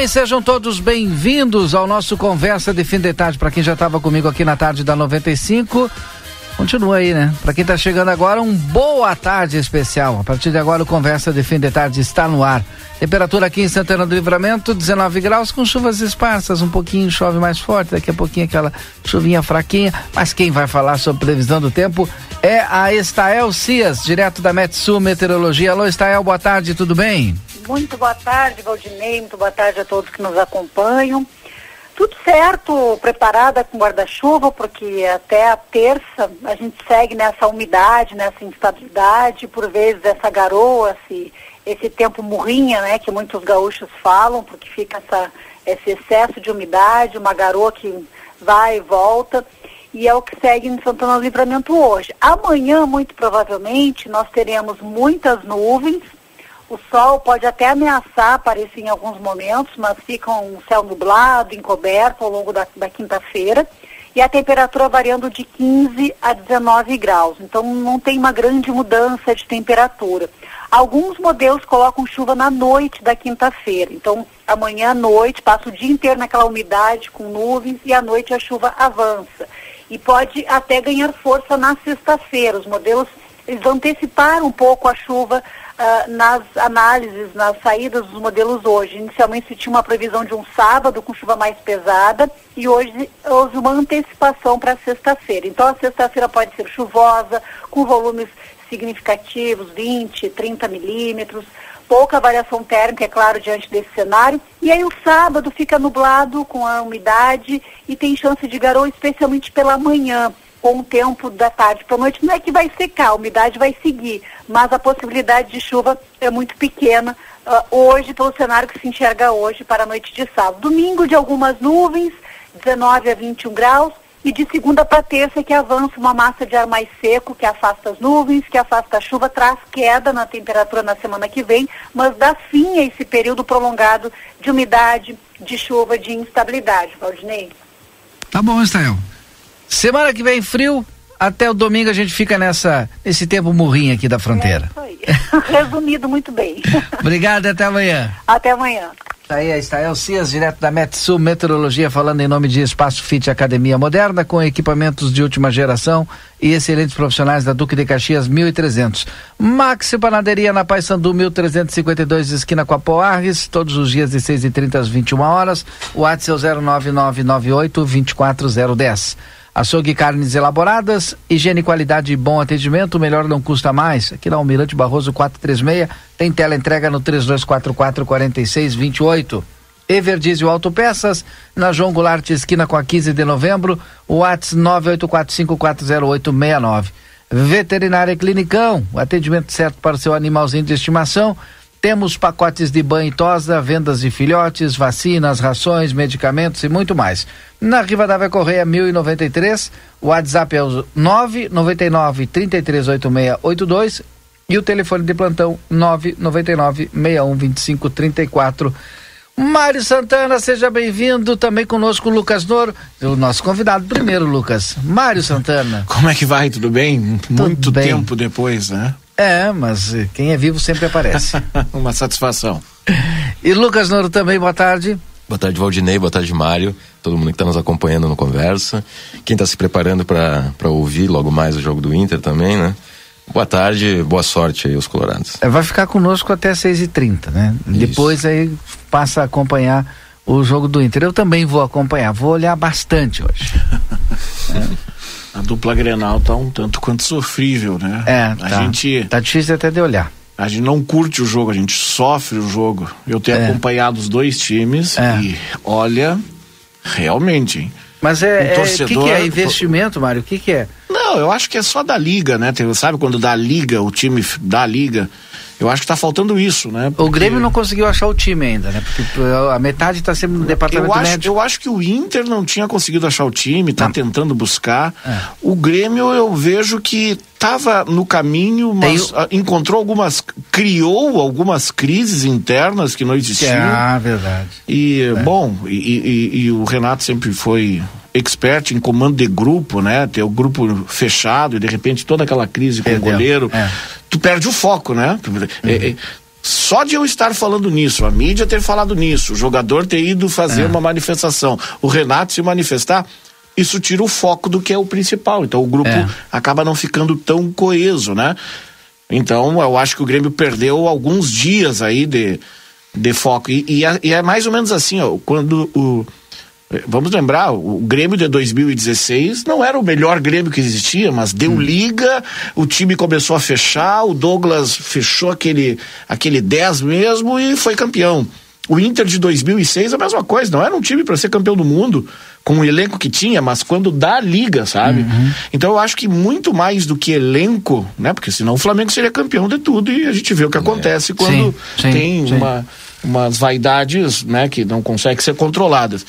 Bem, sejam todos bem-vindos ao nosso Conversa de Fim de Tarde. Para quem já estava comigo aqui na tarde da 95, continua aí, né? Para quem está chegando agora, um boa tarde especial. A partir de agora, o Conversa de Fim de Tarde está no ar. Temperatura aqui em Santana do Livramento, 19 graus, com chuvas esparsas. Um pouquinho chove mais forte, daqui a pouquinho aquela chuvinha fraquinha. Mas quem vai falar sobre previsão do tempo é a Estael Cias, direto da Metsul Meteorologia. Alô, Estael, boa tarde, tudo bem? Muito boa tarde, Valdinei. Muito boa tarde a todos que nos acompanham. Tudo certo, preparada com guarda-chuva, porque até a terça a gente segue nessa umidade, nessa instabilidade, por vezes essa garoa, esse, esse tempo murrinha, né, que muitos gaúchos falam, porque fica essa, esse excesso de umidade, uma garoa que vai e volta, e é o que segue em Santana do Livramento hoje. Amanhã, muito provavelmente, nós teremos muitas nuvens, o sol pode até ameaçar aparecer em alguns momentos, mas fica um céu nublado, encoberto ao longo da, da quinta-feira. E a temperatura variando de 15 a 19 graus. Então não tem uma grande mudança de temperatura. Alguns modelos colocam chuva na noite da quinta-feira. Então, amanhã à noite, passa o dia inteiro naquela umidade com nuvens e à noite a chuva avança. E pode até ganhar força na sexta-feira. Os modelos eles anteciparam um pouco a chuva uh, nas análises, nas saídas dos modelos hoje. Inicialmente se tinha uma previsão de um sábado com chuva mais pesada e hoje houve uma antecipação para sexta-feira. Então a sexta-feira pode ser chuvosa, com volumes significativos, 20, 30 milímetros, pouca variação térmica, é claro, diante desse cenário. E aí o sábado fica nublado com a umidade e tem chance de garoa, especialmente pela manhã com o tempo da tarde para a noite, não é que vai secar, a umidade vai seguir, mas a possibilidade de chuva é muito pequena uh, hoje, pelo cenário que se enxerga hoje para a noite de sábado. Domingo de algumas nuvens, 19 a 21 graus, e de segunda para terça que avança uma massa de ar mais seco, que afasta as nuvens, que afasta a chuva, traz queda na temperatura na semana que vem, mas dá fim a esse período prolongado de umidade, de chuva, de instabilidade. Valdinei? Tá bom, Estael. Semana que vem frio, até o domingo a gente fica nessa nesse tempo murrinho aqui da fronteira. É aí. Resumido muito bem. Obrigado, até amanhã. Até amanhã. Tá aí a Estael Cias, direto da Metsul Meteorologia, falando em nome de Espaço Fit Academia Moderna, com equipamentos de última geração e excelentes profissionais da Duque de Caxias 1300. Maxi Panaderia na Paysandu 1352, esquina com a Poarres, todos os dias de 6h30 às 21 horas. O WhatsApp é o 09998 24010. Açougue carnes elaboradas, higiene e qualidade e bom atendimento, melhor não custa mais. Aqui na Almirante Barroso 436, tem tela entrega no 3244 4628. Everdiesel Autopeças, na João Goulart, esquina com a 15 de novembro, o WhatsApp 984540869. Veterinária Clinicão, o atendimento certo para o seu animalzinho de estimação. Temos pacotes de banho e tosa, vendas de filhotes, vacinas, rações, medicamentos e muito mais. Na Rivadavia Correia 1093, o WhatsApp é o 999 338682 e o telefone de plantão 999 6125 34. Mário Santana, seja bem-vindo. Também conosco o Lucas Noro, o nosso convidado primeiro, Lucas. Mário Santana. Como é que vai? Tudo bem? Tudo Muito bem. tempo depois, né? É, mas eh, quem é vivo sempre aparece. Uma satisfação. e Lucas Noro também, boa tarde. Boa tarde, Valdinei. Boa tarde, Mário. Todo mundo que está nos acompanhando no Conversa. Quem está se preparando para ouvir logo mais o jogo do Inter também, né? Boa tarde, boa sorte aí, os colorados. É, vai ficar conosco até 6h30, né? Depois aí passa a acompanhar o jogo do Inter. Eu também vou acompanhar, vou olhar bastante hoje. A dupla Grenal tá um tanto quanto sofrível, né? É, a tá. gente Tá difícil até de olhar. a gente não curte o jogo, a gente sofre o jogo. Eu tenho É. acompanhado os dois times É. e olha, realmente, hein? Mas é, o é, que, que é investimento, Mário? O que, que é? Não, eu acho que é só da liga, né? Tem, sabe quando dá liga, o time dá liga. Eu acho que está faltando isso, né? Porque... O Grêmio não conseguiu achar o time ainda, né? Porque a metade está sempre no departamento eu acho, médico. Eu acho que o Inter não tinha conseguido achar o time, está tentando buscar. É. O Grêmio eu vejo que estava no caminho, mas Tem... encontrou algumas, criou algumas crises internas que não existiam. Ah, verdade. E, é. bom, e, e, e o Renato sempre foi expert em comando de grupo, né? Ter o grupo fechado e de repente toda aquela crise com o goleiro, é. tu perde o foco, né? Uhum. É, é, só de eu estar falando nisso, a mídia ter falado nisso, o jogador ter ido fazer é. uma manifestação, o Renato se manifestar, isso tira o foco do que é o principal. Então o grupo é. acaba não ficando tão coeso, né? Então eu acho que o Grêmio perdeu alguns dias aí de, de foco. E, e, é, e é mais ou menos assim, ó, quando o Vamos lembrar, o Grêmio de 2016 não era o melhor Grêmio que existia, mas deu hum. liga, o time começou a fechar, o Douglas fechou aquele, aquele 10 mesmo e foi campeão. O Inter de 2006 é a mesma coisa, não era um time para ser campeão do mundo, com o elenco que tinha, mas quando dá liga, sabe? Uhum. Então eu acho que muito mais do que elenco, né? Porque senão o Flamengo seria campeão de tudo e a gente vê o que é. acontece é. quando sim, sim, tem sim. uma umas vaidades, né, que não conseguem ser controladas.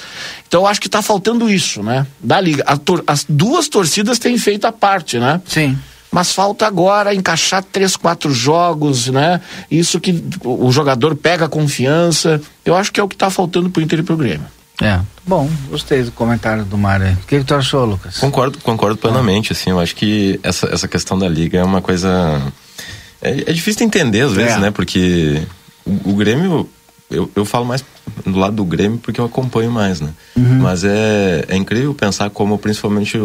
Então eu acho que está faltando isso, né, da liga. as duas torcidas têm feito a parte, né? Sim. Mas falta agora encaixar três, quatro jogos, né? Isso que o jogador pega confiança. Eu acho que é o que está faltando para o Inter e para o Grêmio. É, bom, gostei do comentário do Mário. O que, que tu achou, Lucas? Concordo, concordo plenamente, assim, eu acho que essa, essa questão da liga é uma coisa... É, é difícil de entender às vezes, é. né? Porque o, o Grêmio eu, eu falo mais do lado do Grêmio porque eu acompanho mais, né? Uhum. Mas é, é incrível pensar como, principalmente,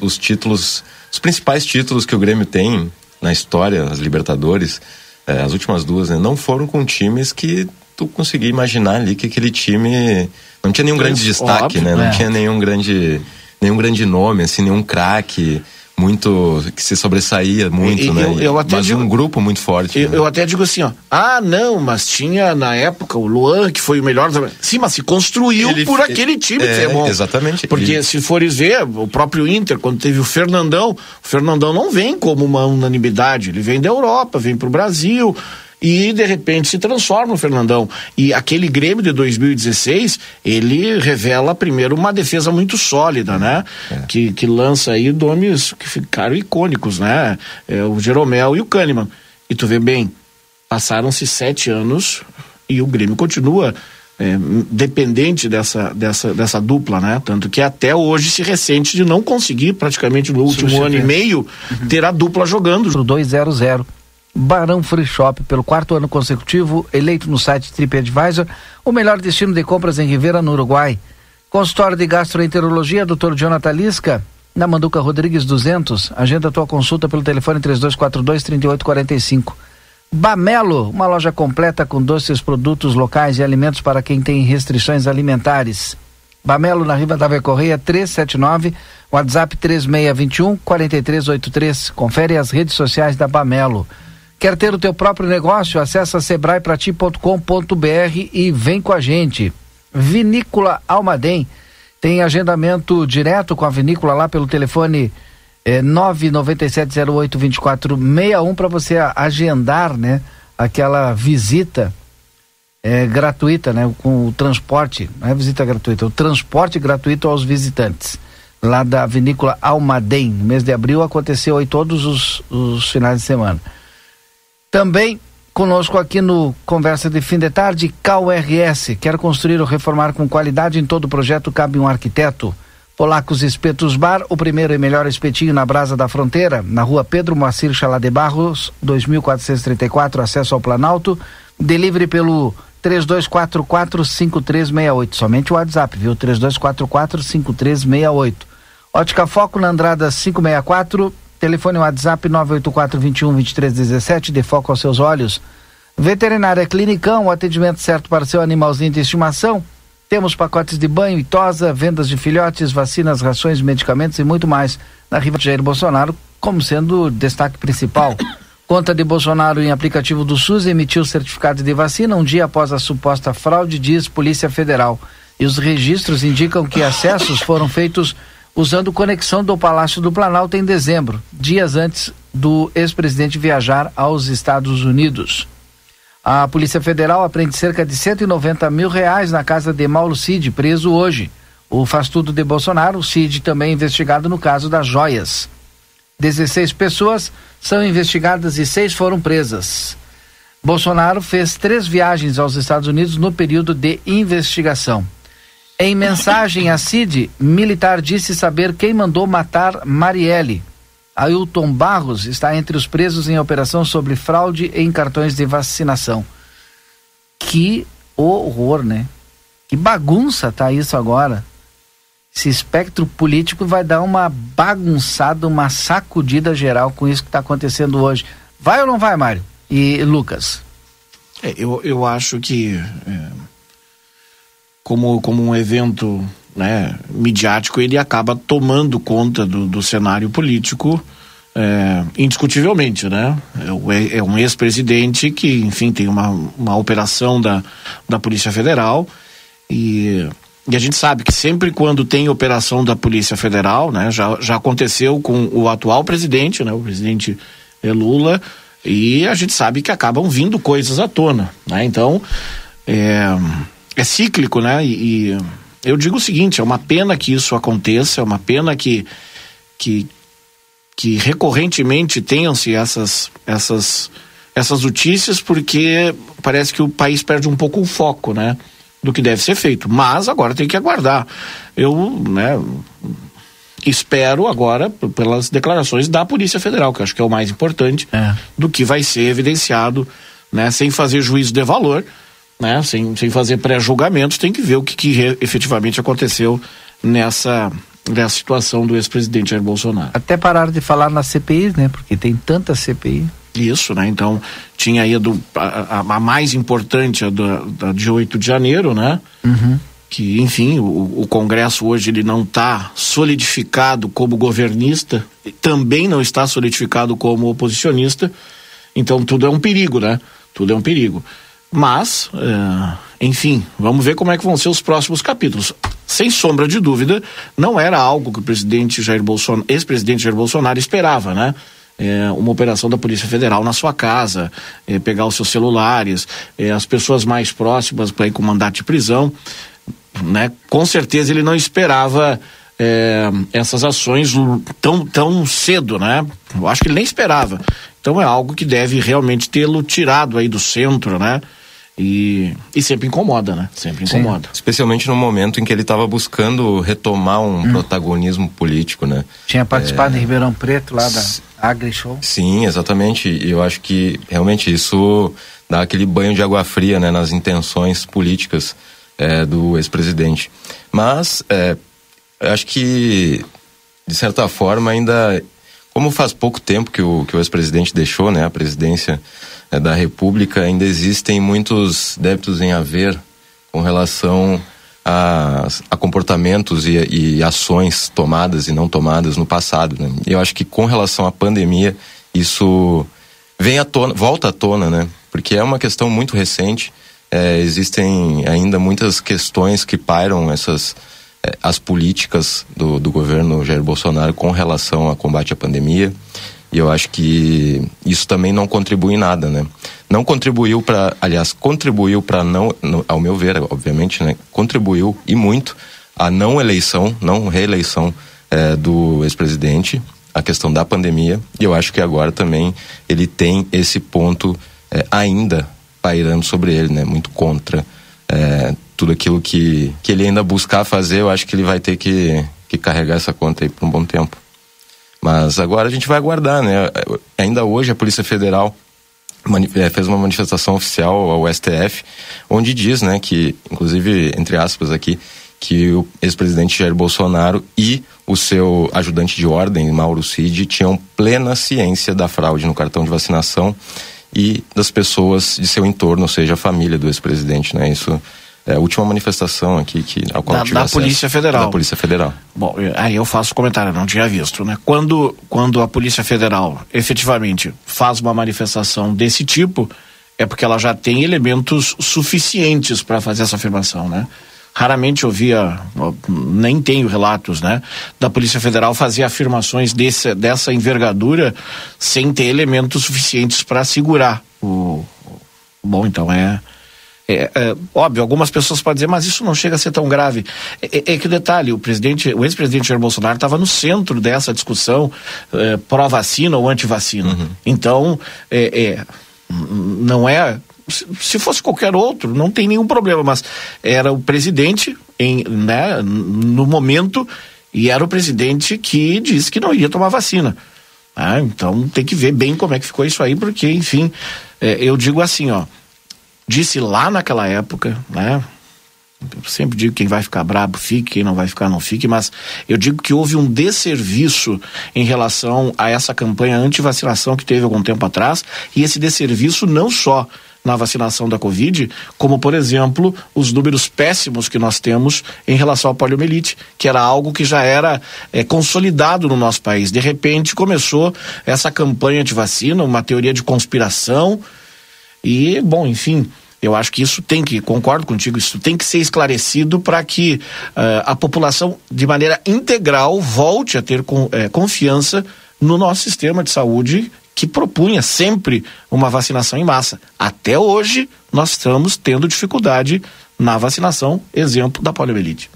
os títulos, os principais títulos que o Grêmio tem na história, as Libertadores, é, as últimas duas, né? Não foram com times que tu conseguia imaginar ali que aquele time não tinha nenhum grande destaque, Óbvio, né? Não é. tinha nenhum grande, nenhum grande nome, assim, nenhum craque muito que se sobressaía muito, e, né? Eu, eu até mas digo, um grupo muito forte. Eu, né? eu, até digo assim, ó, ah, não, mas tinha na época o Luan que foi o melhor. Sim, mas se construiu ele, por aquele time é, bom. Exatamente. Porque ele... se fores ver o próprio Inter quando teve o Fernandão, o Fernandão não vem como uma unanimidade, ele vem da Europa, vem para o Brasil e de repente se transforma o Fernandão. E aquele Grêmio de 2016, ele revela primeiro uma defesa muito sólida, né? É. Que, que lança aí nomes que ficaram icônicos, né? É, o Jeromel e o Kahneman. E tu vê bem, passaram-se sete anos e o Grêmio continua é, dependente dessa, dessa, dessa dupla, né? Tanto que até hoje se ressente de não conseguir, praticamente no último ano e meio, uhum. ter a dupla jogando. 2-0-0. Barão Free Shop, pelo quarto ano consecutivo, eleito no site TripAdvisor, o melhor destino de compras em Rivera, no Uruguai. Consultório de Gastroenterologia, Dr. Jonathan Lisca, na Manduca Rodrigues 200. Agenda tua consulta pelo telefone 3242-3845. Bamelo, uma loja completa com doces, produtos locais e alimentos para quem tem restrições alimentares. Bamelo, na Riva da Correia, 379, WhatsApp 3621 4383. Confere as redes sociais da Bamelo. Quer ter o teu próprio negócio? Acesse sebraeprati.com.br e vem com a gente. Vinícola Almaden tem agendamento direto com a vinícola lá pelo telefone é, 997082461 para você agendar, né, aquela visita é, gratuita, né, com o transporte, não é visita gratuita, o transporte gratuito aos visitantes lá da vinícola Almaden. No mês de abril aconteceu aí todos os, os finais de semana. Também conosco aqui no Conversa de Fim de Tarde, KRS. Quer construir ou reformar com qualidade em todo o projeto? Cabe um arquiteto. Polacos Espetos Bar, o primeiro e melhor espetinho na Brasa da Fronteira, na rua Pedro Moacir Chalá de Barros, 2434, acesso ao Planalto. Delivery pelo 3244-5368. Somente o WhatsApp, viu? 3244-5368. Ótica Foco na Andrada 564 Telefone WhatsApp 984 21 23 17, de foco aos seus olhos. Veterinária Clinicão, o atendimento certo para seu animalzinho de estimação. Temos pacotes de banho e tosa, vendas de filhotes, vacinas, rações, medicamentos e muito mais. Na Riva Jair Bolsonaro, como sendo destaque principal. Conta de Bolsonaro em aplicativo do SUS emitiu certificado de vacina um dia após a suposta fraude, diz Polícia Federal. E os registros indicam que acessos foram feitos usando conexão do Palácio do Planalto em dezembro, dias antes do ex-presidente viajar aos Estados Unidos. A Polícia Federal apreende cerca de 190 mil reais na casa de Mauro Cid, preso hoje. O faz tudo de Bolsonaro, Cid também investigado no caso das joias. 16 pessoas são investigadas e seis foram presas. Bolsonaro fez três viagens aos Estados Unidos no período de investigação. Em mensagem a Cid, militar disse saber quem mandou matar Marielle. Ailton Barros está entre os presos em operação sobre fraude em cartões de vacinação. Que horror, né? Que bagunça tá isso agora. Esse espectro político vai dar uma bagunçada, uma sacudida geral com isso que está acontecendo hoje. Vai ou não vai, Mário? E Lucas? É, eu, eu acho que. É como, como um evento né, midiático, ele acaba tomando conta do, do cenário político é, indiscutivelmente, né? É, é um ex-presidente que, enfim, tem uma, uma operação da, da Polícia Federal e, e a gente sabe que sempre quando tem operação da Polícia Federal, né? Já, já aconteceu com o atual presidente, né? O presidente é Lula e a gente sabe que acabam vindo coisas à tona, né? Então, é é cíclico, né? E, e, eu digo o seguinte: é uma pena que isso aconteça, é uma pena que, que, que recorrentemente tenham-se essas, essas, essas notícias, porque parece que o país perde um pouco o foco, né? Do que deve ser feito. Mas agora tem que aguardar. Eu, né? espero agora pelas declarações da Polícia Federal, que acho que é o mais importante, é. do que vai ser evidenciado, né, sem fazer juízo de valor, né? Sem, sem fazer pré-julgamentos, tem que ver o que, que efetivamente aconteceu nessa, nessa situação do ex-presidente Jair Bolsonaro. Até parar de falar na CPI, né? Porque tem tanta CPI. Isso, né? Então, tinha aí a, do, a, a mais importante, a da, da de 8 de janeiro, né? Uhum. Que, enfim, o, o Congresso hoje ele não está solidificado como governista, também não está solidificado como oposicionista. Então, tudo é um perigo, né? Tudo é um perigo. Mas, é, enfim, vamos ver como é que vão ser os próximos capítulos. Sem sombra de dúvida, não era algo que o presidente Jair Bolsonaro, ex-presidente Jair Bolsonaro esperava, né? É, uma operação da Polícia Federal na sua casa, é, pegar os seus celulares, é, as pessoas mais próximas para ir com mandato de prisão, né? Com certeza ele não esperava essas ações tão, tão cedo, né? Eu acho que ele nem esperava. Então é algo que deve realmente tê-lo tirado aí do centro, né? E, e sempre incomoda, né? Sempre incomoda. Sim, especialmente no momento em que ele estava buscando retomar um hum. protagonismo político, né? Tinha participado é... em Ribeirão Preto, lá da AgriShow. Sim, exatamente. E eu acho que realmente isso dá aquele banho de água fria né, nas intenções políticas é, do ex-presidente. Mas é, eu acho que, de certa forma, ainda. Como faz pouco tempo que o, que o ex-presidente deixou né, a presidência é, da República, ainda existem muitos débitos em haver com relação a, a comportamentos e, e, ações tomadas e não tomadas no passado. Né? Eu acho que com relação à pandemia, isso vem à tona, volta à tona, né? Porque é uma questão muito recente. É, existem ainda muitas questões que pairam essas é, as políticas do, do governo Jair Bolsonaro com relação ao combate à pandemia. E eu acho que isso também não contribui em nada, né? Não contribuiu para, aliás, contribuiu para não, no, ao meu ver, obviamente, né? Contribuiu e muito a não eleição, não reeleição é, do ex-presidente, a questão da pandemia. E eu acho que agora também ele tem esse ponto é, ainda pairando sobre ele, né? Muito contra é, tudo aquilo que, que ele ainda buscar fazer, eu acho que ele vai ter que, que carregar essa conta aí por um bom tempo. Mas agora a gente vai aguardar, né? Ainda hoje a Polícia Federal é, fez uma manifestação oficial ao STF, onde diz, né, que, inclusive, entre aspas aqui, que o ex-presidente Jair Bolsonaro e o seu ajudante de ordem, Mauro Cid, tinham plena ciência da fraude no cartão de vacinação e das pessoas de seu entorno, ou seja, a família do ex-presidente, né? Isso é a última manifestação aqui que ao qual da, da Polícia Federal. Da Polícia Federal. Bom, aí eu faço comentário, não tinha visto, né? Quando, quando a Polícia Federal efetivamente faz uma manifestação desse tipo, é porque ela já tem elementos suficientes para fazer essa afirmação, né? raramente ouvia, nem tenho relatos, né, da Polícia Federal fazer afirmações desse, dessa envergadura sem ter elementos suficientes para segurar o. Bom, então é, é, é, óbvio, algumas pessoas podem dizer, mas isso não chega a ser tão grave. É, é, é que o detalhe, o presidente, o ex-presidente Jair Bolsonaro estava no centro dessa discussão é, pró-vacina ou anti-vacina. Uhum. Então, é, não é se fosse qualquer outro, não tem nenhum problema, mas era o presidente em, né, no momento e era o presidente que disse que não ia tomar vacina. Ah, então tem que ver bem como é que ficou isso aí, porque, enfim, é, eu digo assim, ó, disse lá naquela época, né? Eu sempre digo quem vai ficar brabo fique, quem não vai ficar não fique, mas eu digo que houve um desserviço em relação a essa campanha anti-vacinação que teve algum tempo atrás, e esse desserviço não só na vacinação da Covid, como, por exemplo, os números péssimos que nós temos em relação à poliomielite, que era algo que já era é, consolidado no nosso país. De repente começou essa campanha de vacina, uma teoria de conspiração, e, bom, enfim. Eu acho que isso tem que, concordo contigo, isso tem que ser esclarecido para que uh, a população, de maneira integral, volte a ter com, eh, confiança no nosso sistema de saúde que propunha sempre uma vacinação em massa. Até hoje, nós estamos tendo dificuldade na vacinação, exemplo da poliomielite.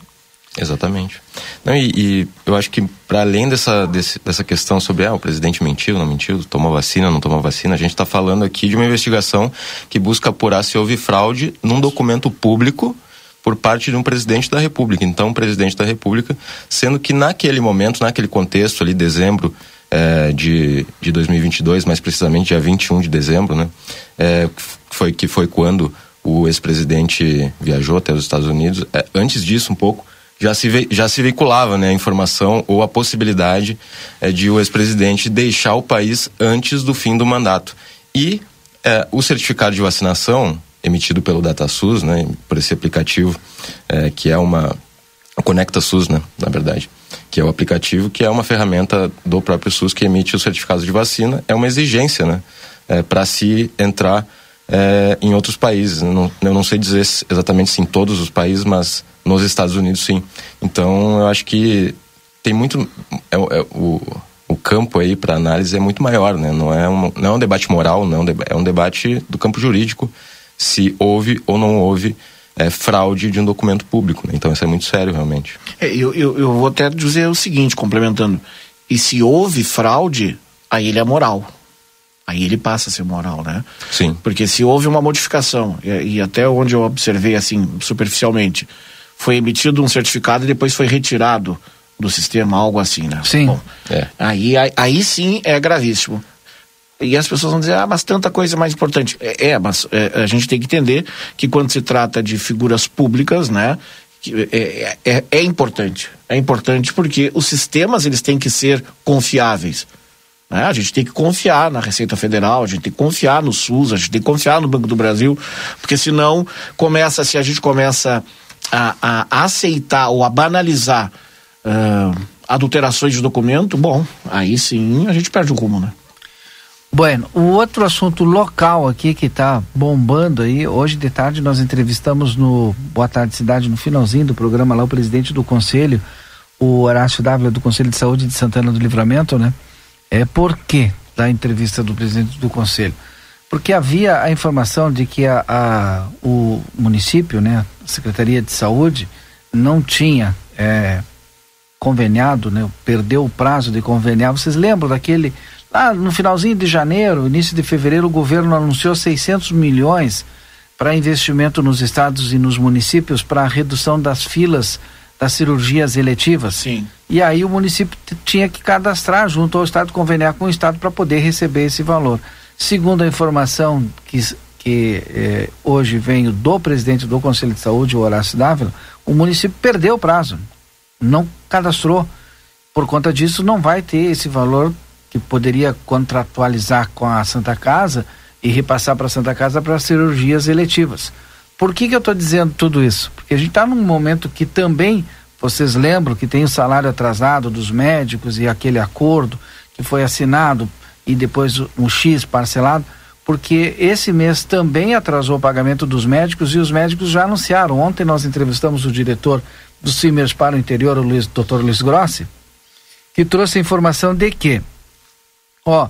Exatamente. Não, e, e, eu acho que para além dessa, desse, dessa questão sobre ah, o presidente mentiu, não mentiu, tomou vacina, não tomou vacina, a gente está falando aqui de uma investigação que busca apurar se houve fraude num documento público por parte de um presidente da República. Então, um presidente da República, sendo que naquele momento, naquele contexto ali, dezembro é, de, de 2022, mais precisamente dia 21 de dezembro, né, é, foi, que foi quando o ex-presidente viajou até os Estados Unidos. É, antes disso, um pouco, já se, já se veiculava né, a informação ou a possibilidade é, de o ex-presidente deixar o país antes do fim do mandato. E é, o certificado de vacinação emitido pelo DataSUS, né, por esse aplicativo, é, que é uma. Conecta SUS, né, na verdade, que é o aplicativo que é uma ferramenta do próprio SUS que emite o certificado de vacina, é uma exigência, né, é, para se entrar é, em outros países. Não, eu não sei dizer exatamente se em todos os países, mas nos Estados Unidos, sim. Então, eu acho que tem muito. É, é, o, o campo aí para análise é muito maior, né? Não é um, não é um debate moral, não, é um debate do campo jurídico, se houve ou não houve é, fraude de um documento público. Né? Então, isso é muito sério, realmente. É, eu, eu, eu vou até dizer o seguinte, complementando: e se houve fraude, aí ele é moral aí ele passa a ser moral, né? Sim. Porque se houve uma modificação, e, e, até onde eu observei assim, superficialmente, foi emitido um certificado e depois foi retirado do sistema, algo assim, né? Sim. Bom, é. aí, aí, aí, sim é gravíssimo. E as pessoas vão dizer, ah, mas tanta coisa mais importante. É, é mas é, a gente tem que entender que quando se trata de figuras públicas, né? É, é, é importante. É importante porque os sistemas eles têm que ser confiáveis. Né? A gente tem que confiar na Receita Federal, a gente tem que confiar no SUS, a gente tem que confiar no Banco do Brasil, porque senão começa, se a gente começa a, a aceitar ou a banalizar uh, adulterações de documento, bom, aí sim a gente perde o rumo, né? Bueno, o outro assunto local aqui que está bombando aí, hoje de tarde nós entrevistamos no Boa Tarde Cidade, no finalzinho do programa lá, o presidente do conselho, o Horácio Dávila do Conselho de Saúde de Santana do Livramento, né? É por que da entrevista do presidente do conselho? Porque havia a informação de que a, a o município, né, a Secretaria de Saúde, não tinha é, conveniado, né, perdeu o prazo de conveniar. Vocês lembram daquele lá no finalzinho de janeiro, início de fevereiro, o governo anunciou 600 milhões para investimento nos estados e nos municípios para a redução das filas das cirurgias eletivas. Sim. E aí o município tinha que cadastrar junto ao Estado, conveniar com o Estado para poder receber esse valor. Segundo a informação que, que eh, hoje vem do presidente do Conselho de Saúde, o Horácio Dávila, o município perdeu o prazo, não cadastrou. Por conta disso, não vai ter esse valor que poderia contratualizar com a Santa Casa e repassar para a Santa Casa para cirurgias eletivas. Por que, que eu estou dizendo tudo isso? Porque a gente está num momento que também, vocês lembram que tem o salário atrasado dos médicos e aquele acordo que foi assinado e depois um X parcelado. porque esse mês também atrasou o pagamento dos médicos e os médicos já anunciaram. Ontem nós entrevistamos o diretor do Simers para o interior, o Luiz, Dr. Luiz Grossi, que trouxe a informação de que, ó,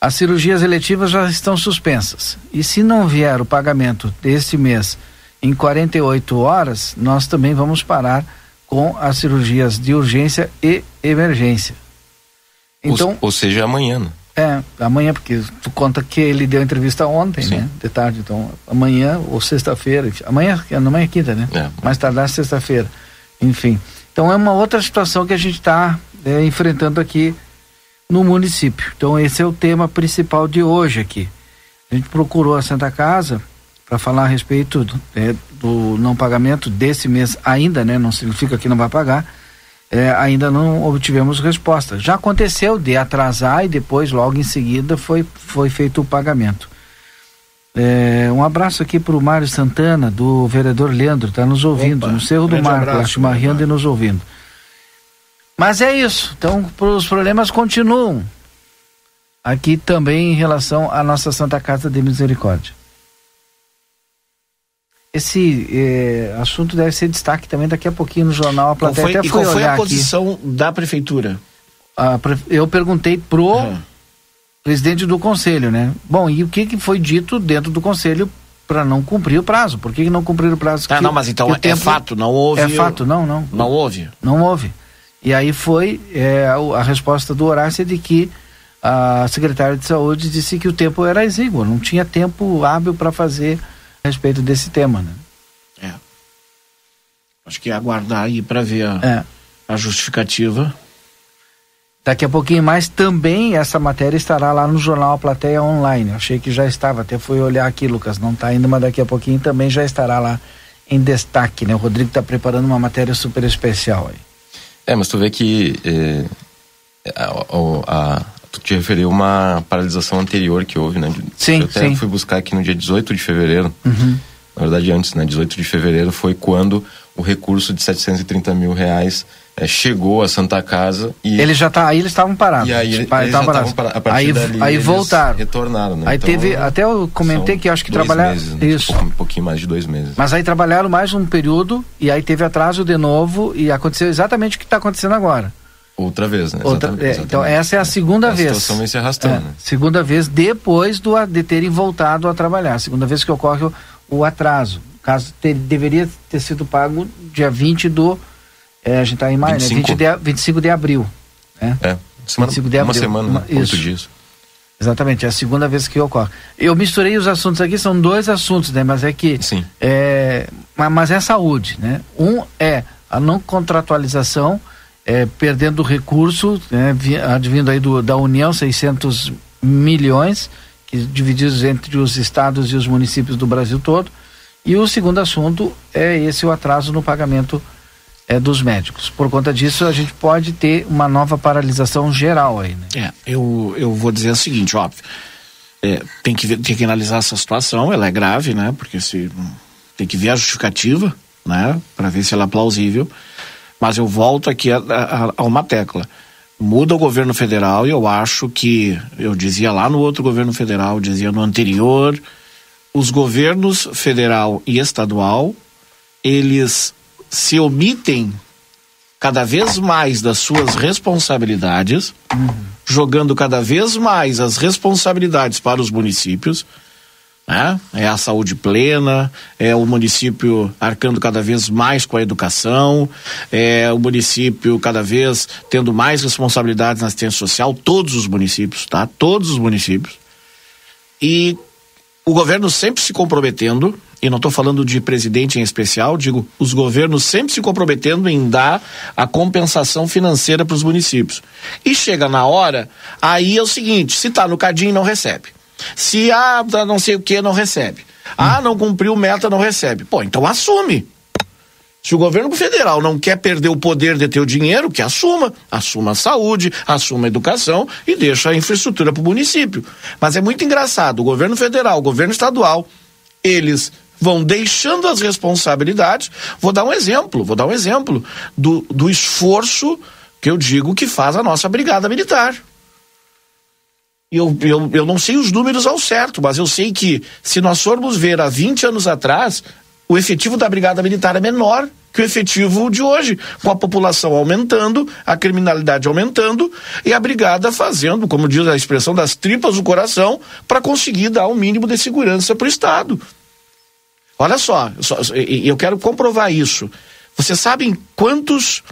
as cirurgias eletivas já estão suspensas. E se não vier o pagamento deste mês em 48 horas, nós também vamos parar com as cirurgias de urgência e emergência. Então, ou, ou seja, amanhã. Né? É, amanhã, porque tu conta que ele deu entrevista ontem, Sim. né? De tarde, então amanhã ou sexta-feira, amanhã, amanhã é quinta, né? É. Mais tardar sexta-feira, enfim. Então é uma outra situação que a gente está é, enfrentando aqui no município. Então esse é o tema principal de hoje aqui. A gente procurou a Santa Casa para falar a respeito do, é, do não pagamento desse mês ainda, né? Não significa que não vai pagar é, ainda não obtivemos resposta. Já aconteceu de atrasar e depois, logo em seguida, foi, foi feito o pagamento. É, um abraço aqui para o Mário Santana, do vereador Leandro, está nos ouvindo, Opa, no Cerro do Marco, abraço, chimarreando e nos ouvindo. Mas é isso, então os problemas continuam aqui também em relação à nossa Santa Casa de Misericórdia esse eh, assunto deve ser destaque também daqui a pouquinho no jornal. A plateia foi, até foi qual foi a posição aqui. da prefeitura? eu perguntei pro uhum. presidente do conselho, né? Bom, e o que, que foi dito dentro do conselho para não cumprir o prazo? Por que, que não cumprir o prazo? Ah, que, não, mas então é fato, não houve. É fato, não, não. Não houve. Não houve. E aí foi a, a resposta do Horácio é de que a secretária de saúde disse que o tempo era exíguo, não tinha tempo hábil para fazer a respeito desse tema, né? É. Acho que é aguardar aí para ver a, é. a justificativa. Daqui a pouquinho mais também essa matéria estará lá no jornal A Plateia Online. Eu achei que já estava, até fui olhar aqui, Lucas, não está ainda, mas daqui a pouquinho também já estará lá em destaque, né? O Rodrigo está preparando uma matéria super especial aí. É, mas tu vê que eh, a, a, tu te referiu uma paralisação anterior que houve, né? Sim, Eu até sim. fui buscar aqui no dia 18 de fevereiro. Uhum. Na verdade, antes, né? 18 de fevereiro foi quando o recurso de 730 mil reais é, chegou à Santa Casa e ele já tá aí eles estavam parados e aí eles, eles já parados aí, dali, aí voltaram retornaram né? aí então, teve até eu comentei que acho que trabalharam né? isso um pouquinho, um pouquinho, mais de dois meses mas aí trabalharam mais um período e aí teve atraso de novo e aconteceu exatamente o que está acontecendo agora Outra vez, né? Outra, exatamente, exatamente. É, então essa é a segunda a vez. A situação vem se arrastando. É, né? Segunda vez depois do, de terem voltado a trabalhar. Segunda vez que ocorre o, o atraso. O caso ter, deveria ter sido pago dia 20 do. É, a gente está em maio, 25. né? 20 de, 25 de abril. Né? É. Semana, 25 de abril. Uma semana, uma, né? oito dias. Exatamente, é a segunda vez que ocorre. Eu misturei os assuntos aqui, são dois assuntos, né? Mas é que. Sim. É, mas é saúde, né? Um é a não contratualização é, perdendo recurso, né, advindo aí do, da União, 600 milhões, que divididos entre os estados e os municípios do Brasil todo. E o segundo assunto é esse o atraso no pagamento é, dos médicos. Por conta disso, a gente pode ter uma nova paralisação geral aí, né? É, eu, eu vou dizer o seguinte, óbvio, é, tem, que tem que analisar essa situação, ela é grave, né? Porque se tem que ver a justificativa, né? Para ver se ela é plausível. Mas eu volto aqui a, a, a uma tecla. Muda o governo federal e eu acho que, eu dizia lá no outro governo federal, dizia no anterior, os governos federal e estadual, eles se omitem cada vez mais das suas responsabilidades, uhum. jogando cada vez mais as responsabilidades para os municípios né? É a saúde plena, é o município arcando cada vez mais com a educação, é o município cada vez tendo mais responsabilidades na assistência social, todos os municípios, tá? Todos os municípios. E o governo sempre se comprometendo, e não estou falando de presidente em especial, digo, os governos sempre se comprometendo em dar a compensação financeira para os municípios. E chega na hora, aí é o seguinte: se está no cadinho, não recebe. Se ah, não sei o que, não recebe. Ah, não cumpriu meta, não recebe. Pô, então assume. Se o governo federal não quer perder o poder de ter o dinheiro, que assuma. Assuma a saúde, assuma a educação e deixa a infraestrutura para o município. Mas é muito engraçado, o governo federal, o governo estadual, eles vão deixando as responsabilidades. Vou dar um exemplo, vou dar um exemplo do, do esforço que eu digo que faz a nossa brigada militar. Eu, eu, eu não sei os números ao certo, mas eu sei que se nós formos ver há 20 anos atrás, o efetivo da Brigada Militar é menor que o efetivo de hoje, com a população aumentando, a criminalidade aumentando e a brigada fazendo, como diz a expressão, das tripas do coração para conseguir dar o um mínimo de segurança para o Estado. Olha só, eu quero comprovar isso. Vocês sabem quantos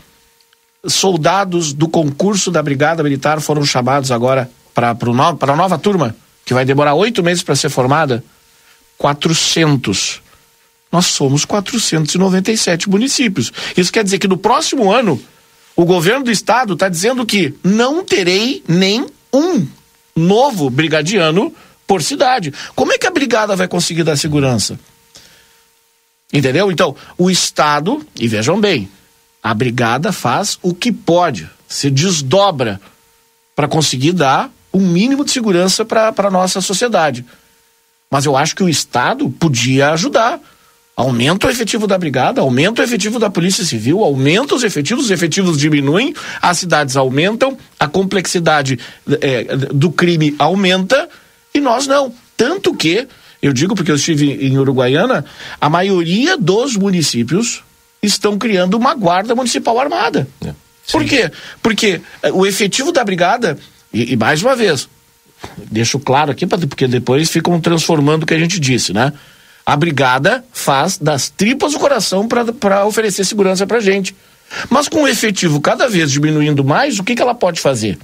soldados do concurso da Brigada Militar foram chamados agora para a nova turma, que vai demorar oito meses para ser formada? 400. Nós somos 497 municípios. Isso quer dizer que no próximo ano, o governo do estado está dizendo que não terei nem um novo brigadiano por cidade. Como é que a brigada vai conseguir dar segurança? Entendeu? Então, o Estado, e vejam bem, a brigada faz o que pode, se desdobra para conseguir dar um mínimo de segurança para a nossa sociedade. Mas eu acho que o Estado podia ajudar. Aumenta o efetivo da brigada, aumenta o efetivo da Polícia Civil, aumenta os efetivos, os efetivos diminuem, as cidades aumentam, a complexidade é, do crime aumenta e nós não. Tanto que, eu digo porque eu estive em Uruguaiana, a maioria dos municípios estão criando uma guarda municipal armada. É. Por quê? Porque é, o efetivo da brigada e, e mais uma vez, deixo claro aqui, porque depois ficam transformando o que a gente disse, né? A brigada faz das tripas do coração para oferecer segurança para gente. Mas com o efetivo cada vez diminuindo mais, o que, que ela pode fazer?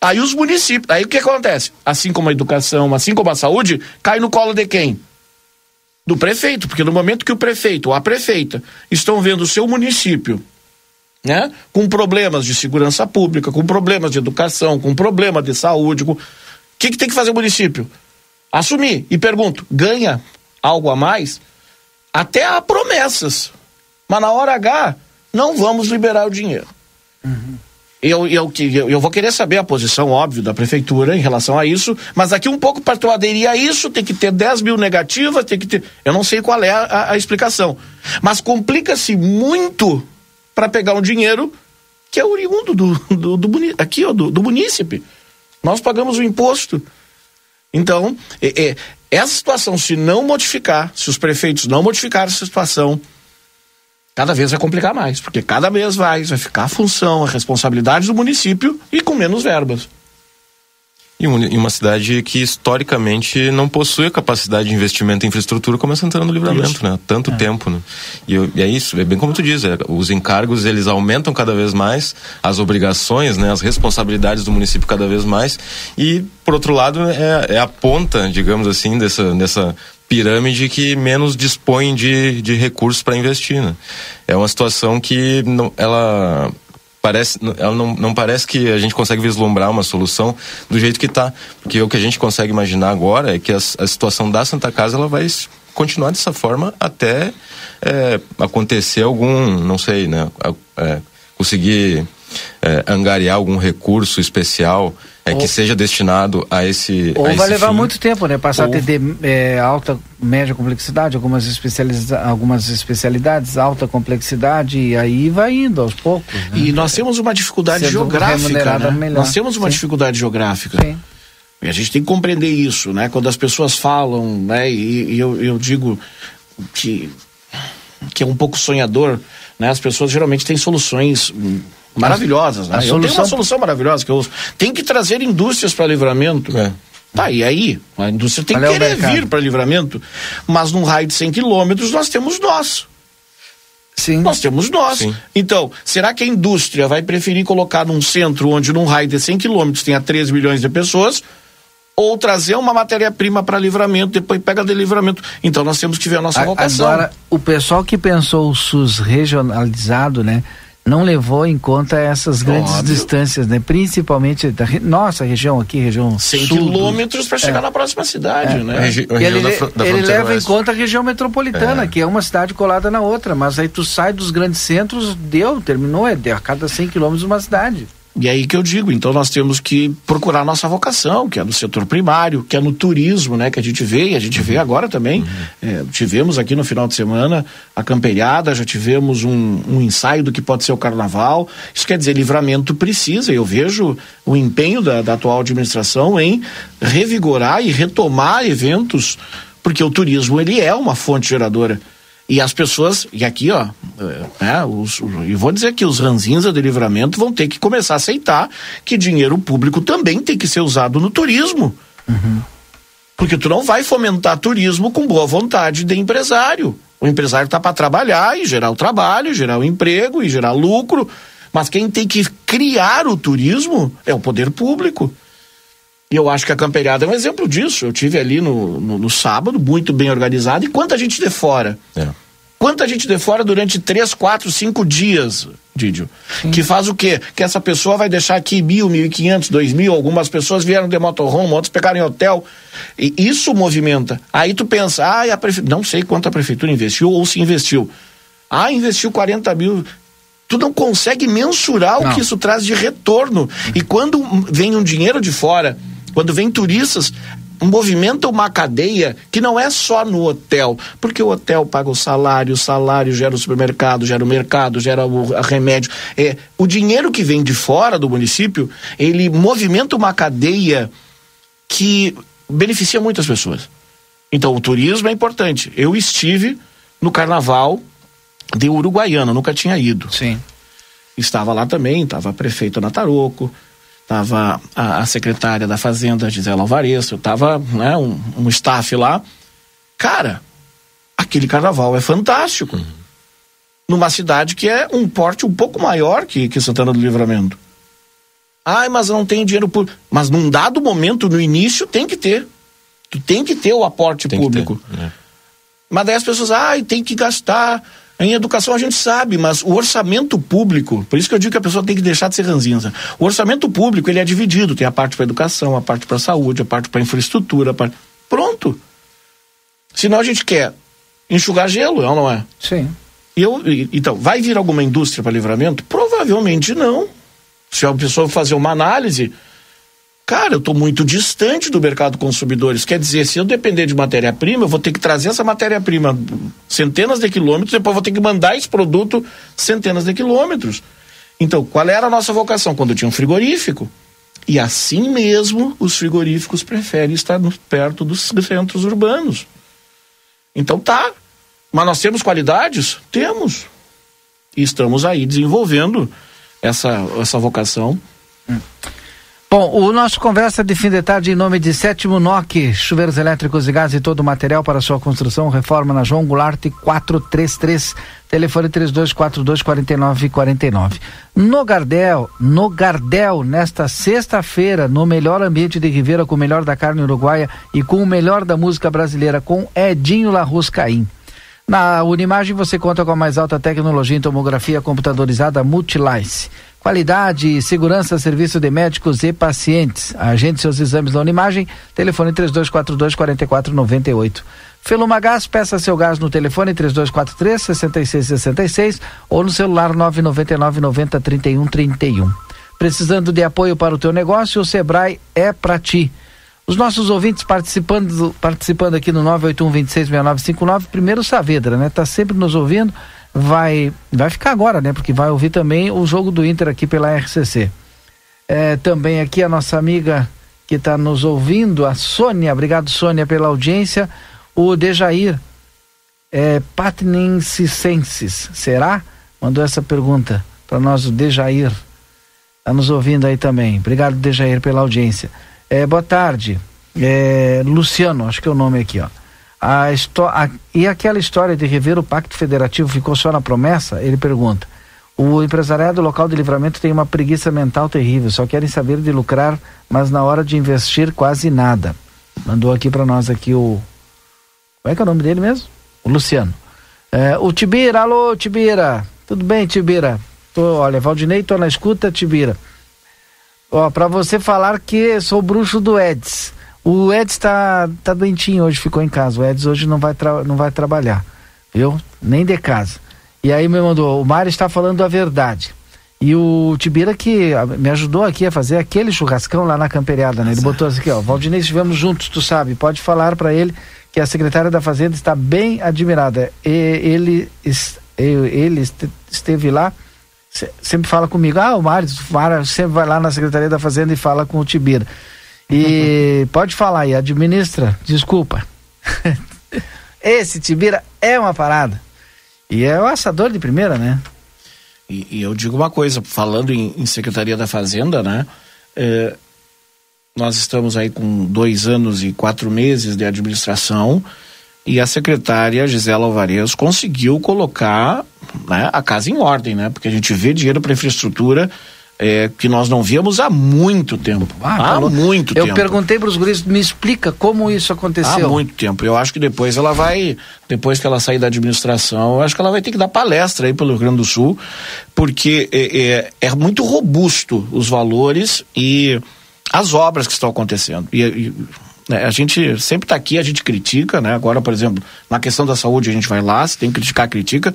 Aí os municípios, aí o que acontece? Assim como a educação, assim como a saúde, cai no colo de quem? Do prefeito, porque no momento que o prefeito ou a prefeita estão vendo o seu município né? com problemas de segurança pública, com problemas de educação, com problema de saúde. O que, que tem que fazer o município? Assumir. E pergunto: ganha algo a mais? Até há promessas. Mas na hora H, não vamos liberar o dinheiro. Uhum. Eu, eu, eu, eu, vou querer saber a posição, óbvio, da prefeitura em relação a isso, mas aqui um pouco para tu aderir a isso, tem que ter 10 mil negativas, tem que ter. Eu não sei qual é a, a, a explicação. Mas complica-se muito para pegar um dinheiro que é oriundo do, do, do, aqui, ó, do, do munícipe. Nós pagamos o imposto. Então, é, é, essa situação, se não modificar, se os prefeitos não modificarem essa situação, cada vez vai complicar mais, porque cada vez mais vai ficar a função, a responsabilidade do município e com menos verbas. E uma cidade que historicamente não possui a capacidade de investimento em infraestrutura como é Santana do Livramento, isso. né? Tanto é. tempo, né? E, e, é isso, é bem como tu diz, é, os encargos eles aumentam cada vez mais, as obrigações, né? As responsabilidades do município cada vez mais e, por outro lado, é, é a ponta, digamos assim, dessa, dessa pirâmide que menos dispõe de, de recursos para investir, né? É uma situação que não, ela parece, ela não, não parece que a gente consegue vislumbrar uma solução do jeito que está. Porque o que a gente consegue imaginar agora é que a, a situação da Santa Casa ela vai continuar dessa forma até é, acontecer algum, não sei, né? É, conseguir é, angariar algum recurso especial é, ou, que seja destinado a esse. Ou a vai levar fim. muito tempo, né? Passar ou... a ter é, alta, média complexidade, algumas, especializa algumas especialidades, alta complexidade, e aí vai indo aos poucos. Né? E nós temos uma dificuldade Sendo geográfica. Né? Melhor. Nós temos uma Sim. dificuldade geográfica. Sim. E a gente tem que compreender isso, né? Quando as pessoas falam, né? E, e eu, eu digo que, que é um pouco sonhador, né? As pessoas geralmente têm soluções maravilhosas, né? A eu solução... tenho uma solução maravilhosa que eu uso. Tem que trazer indústrias para livramento. É. Tá, e aí? A indústria tem Qual que é querer vir para livramento, mas num raio de 100 quilômetros nós temos nós. Sim. Nós temos nós. Sim. Então, será que a indústria vai preferir colocar num centro onde num raio de 100 quilômetros tenha 13 milhões de pessoas ou trazer uma matéria-prima para livramento, depois pega de livramento. Então nós temos que ver a nossa vocação. Agora, o pessoal que pensou o SUS regionalizado, né? Não levou em conta essas grandes Óbvio. distâncias, né? Principalmente da nossa região aqui, região 100 sul, quilômetros para chegar é. na próxima cidade, é. né? Regi ele, da, da ele leva em conta a região metropolitana, é. que é uma cidade colada na outra, mas aí tu sai dos grandes centros, deu, terminou, é a cada 100 quilômetros uma cidade. E aí que eu digo, então nós temos que procurar nossa vocação, que é no setor primário, que é no turismo, né? Que a gente vê, e a gente vê uhum. agora também. Uhum. É, tivemos aqui no final de semana a camperiada, já tivemos um, um, ensaio do que pode ser o carnaval. Isso quer dizer, livramento precisa. Eu vejo o empenho da, da atual administração em revigorar e retomar eventos, porque o turismo ele é uma fonte geradora. E as pessoas, e aqui, ó, é, né, os, e vou dizer que os ranzinza de livramento vão ter que começar a aceitar que dinheiro público também tem que ser usado no turismo. Uhum. Porque tu não vai fomentar turismo com boa vontade de empresário. O empresário está para trabalhar e gerar o trabalho, gerar o emprego e gerar lucro. Mas quem tem que criar o turismo é o poder público. E eu acho que a camperiada é um exemplo disso. Eu tive ali no, no, no sábado, muito bem organizado. E quanta gente de fora? É. Quanta gente de fora durante três, quatro, cinco dias, Didio? Que faz o quê? Que essa pessoa vai deixar aqui mil, mil e quinhentos, dois mil. Algumas pessoas vieram de motorhome, outros pegaram em hotel. E isso movimenta. Aí tu pensa, ah, a prefeitura. Não sei quanto a prefeitura investiu ou se investiu. Ah, investiu 40 mil tu não consegue mensurar não. o que isso traz de retorno. E quando vem um dinheiro de fora quando vem turistas, movimenta uma cadeia que não é só no hotel, porque o hotel paga o salário, o salário gera o supermercado, gera o mercado, gera o remédio. É, o dinheiro que vem de fora do município, ele movimenta uma cadeia que beneficia muitas pessoas. Então, o turismo é importante. Eu estive no carnaval de Uruguaiana, nunca tinha ido. Sim. Estava lá também, estava prefeito Nataroco, estava a, a, secretária da Fazenda, Gisela Alvareço, estava né, um, um staff lá. Cara, aquele carnaval é fantástico. Uhum. Numa cidade que é um porte um pouco maior que, que Santana do Livramento. Ai, mas não tem dinheiro por. Mas num dado momento, no início, tem que ter. Tu tem que ter o aporte tem público. Ter, é. Mas daí as pessoas, ai, tem que gastar. Em educação a gente sabe, mas o orçamento público, por isso que eu digo que a pessoa tem que deixar de ser ranzinza. O orçamento público ele é dividido, tem a parte para educação, a parte para saúde, a parte para infraestrutura, parte... pronto. Senão a gente quer enxugar gelo, é ou não é? Sim. E eu, então, vai vir alguma indústria para livramento? Provavelmente não. Se a pessoa fazer uma análise, Cara, eu estou muito distante do mercado consumidores. Quer dizer, se eu depender de matéria-prima, eu vou ter que trazer essa matéria-prima centenas de quilômetros, depois vou ter que mandar esse produto centenas de quilômetros. Então, qual era a nossa vocação? Quando tinha um frigorífico. E assim mesmo, os frigoríficos preferem estar perto dos centros urbanos. Então tá. Mas nós temos qualidades? Temos. E estamos aí desenvolvendo essa, essa vocação. Hum. Bom, o nosso conversa de fim de tarde em nome de Sétimo NOC, chuveiros elétricos e gás e todo o material para sua construção, reforma na João Goulart 433, telefone 3242 4949. No Gardel, no Gardel, nesta sexta-feira, no melhor ambiente de Ribeira, com o melhor da carne uruguaia e com o melhor da música brasileira, com Edinho Larruscaim. Na Unimagem você conta com a mais alta tecnologia em tomografia computadorizada Multilice. Qualidade segurança, serviço de médicos e pacientes. Agende seus exames na Unimagem, telefone 3242 4498. Felumagás, peça seu gás no telefone 3243 6666 ou no celular 999 90 31 31. Precisando de apoio para o teu negócio, o Sebrae é para ti. Os nossos ouvintes participando, participando aqui no 981 266959, primeiro Saavedra, né? Tá sempre nos ouvindo vai vai ficar agora, né? Porque vai ouvir também o jogo do Inter aqui pela RCC. É, também aqui a nossa amiga que está nos ouvindo, a Sônia, obrigado Sônia pela audiência. O Dejair é, será? Mandou essa pergunta para nós o Dejair. Está nos ouvindo aí também. Obrigado, Dejair, pela audiência. É, boa tarde. É, Luciano, acho que é o nome aqui, ó. A a, e aquela história de rever o pacto federativo ficou só na promessa? Ele pergunta. O empresariado local de livramento tem uma preguiça mental terrível, só querem saber de lucrar, mas na hora de investir quase nada. Mandou aqui para nós aqui o. Qual é que é o nome dele mesmo? O Luciano. É, o Tibira, alô Tibira. Tudo bem, Tibira? Tô, olha, Valdinei, tô na escuta, Tibira. Ó, para você falar que sou bruxo do Eds. O Eds tá, tá doentinho hoje, ficou em casa. O Eds hoje não vai, não vai trabalhar, viu? Nem de casa. E aí me mandou, o Mário está falando a verdade. E o Tibira que me ajudou aqui a fazer aquele churrascão lá na camperiada, né? Ele botou assim aqui, ó, Valdinei, estivemos juntos, tu sabe, pode falar para ele que a secretária da Fazenda está bem admirada. E, ele, ele esteve lá, sempre fala comigo, ah, o Mário, o sempre vai lá na Secretaria da Fazenda e fala com o Tibira. E pode falar aí, administra, desculpa. Esse Tibira é uma parada. E é o assador de primeira, né? E, e eu digo uma coisa, falando em, em Secretaria da Fazenda, né? É, nós estamos aí com dois anos e quatro meses de administração e a secretária Gisela Alvarez conseguiu colocar né, a casa em ordem, né? Porque a gente vê dinheiro para infraestrutura é, que nós não víamos há muito tempo. Ah, há muito eu tempo. Eu perguntei para os guris, me explica como isso aconteceu. Há muito tempo. Eu acho que depois ela vai, depois que ela sair da administração, eu acho que ela vai ter que dar palestra aí pelo Rio Grande do Sul, porque é, é, é muito robusto os valores e as obras que estão acontecendo. E, e né, a gente sempre está aqui, a gente critica, né? Agora, por exemplo, na questão da saúde a gente vai lá, se tem que criticar, critica,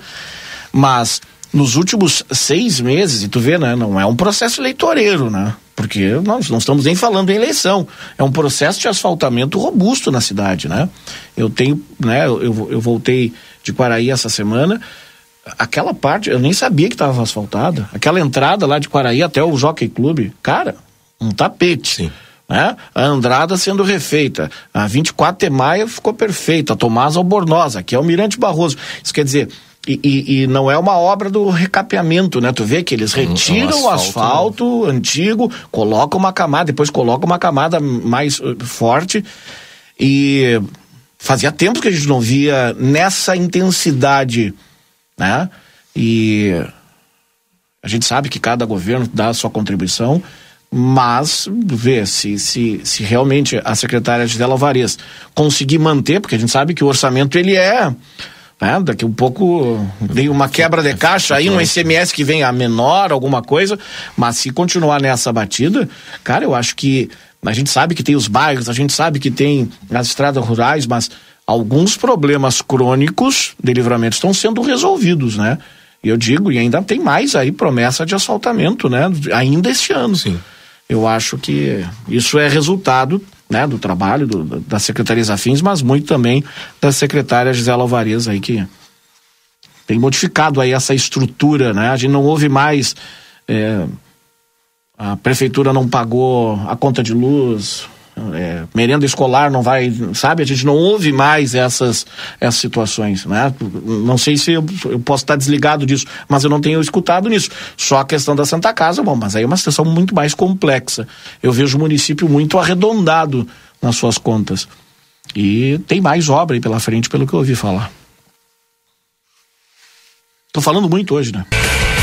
mas nos últimos seis meses, e tu vê, né, não é um processo eleitoreiro, né? Porque nós não estamos nem falando em eleição. É um processo de asfaltamento robusto na cidade, né? Eu tenho, né, eu, eu voltei de Quaraí essa semana. Aquela parte, eu nem sabia que estava asfaltada. Aquela entrada lá de Quaraí até o Jockey Club, cara, um tapete. Sim. Né? A Andrada sendo refeita. A 24 de maio ficou perfeita. A Tomás Albornoz, aqui é o Mirante Barroso. Isso quer dizer, e, e, e, não é uma obra do recapeamento, né? Tu vê que eles retiram um asfalto, o asfalto antigo, colocam uma camada, depois colocam uma camada mais uh, forte. E fazia tempo que a gente não via nessa intensidade, né? E a gente sabe que cada governo dá a sua contribuição, mas vê se, se, se realmente a secretária Gisela Alvarez conseguir manter, porque a gente sabe que o orçamento ele é né? Daqui um pouco vem uma quebra de caixa aí, um SMS que vem a menor, alguma coisa, mas se continuar nessa batida, cara, eu acho que a gente sabe que tem os bairros, a gente sabe que tem as estradas rurais, mas alguns problemas crônicos de livramento estão sendo resolvidos, né? E eu digo, e ainda tem mais aí promessa de asfaltamento, né? Ainda este ano. Sim. Eu acho que isso é resultado né, do trabalho do, da Secretaria Afins, mas muito também da secretária Gisela Alvarez aí que tem modificado aí essa estrutura, né? A gente não ouve mais é, a prefeitura não pagou a conta de luz, é, merenda escolar não vai, sabe? A gente não ouve mais essas, essas situações, né? Não sei se eu, eu, posso estar desligado disso, mas eu não tenho escutado nisso. Só a questão da Santa Casa, bom, mas aí é uma situação muito mais complexa. Eu vejo o município muito arredondado nas suas contas. E tem mais obra aí pela frente, pelo que eu ouvi falar. Tô falando muito hoje, né?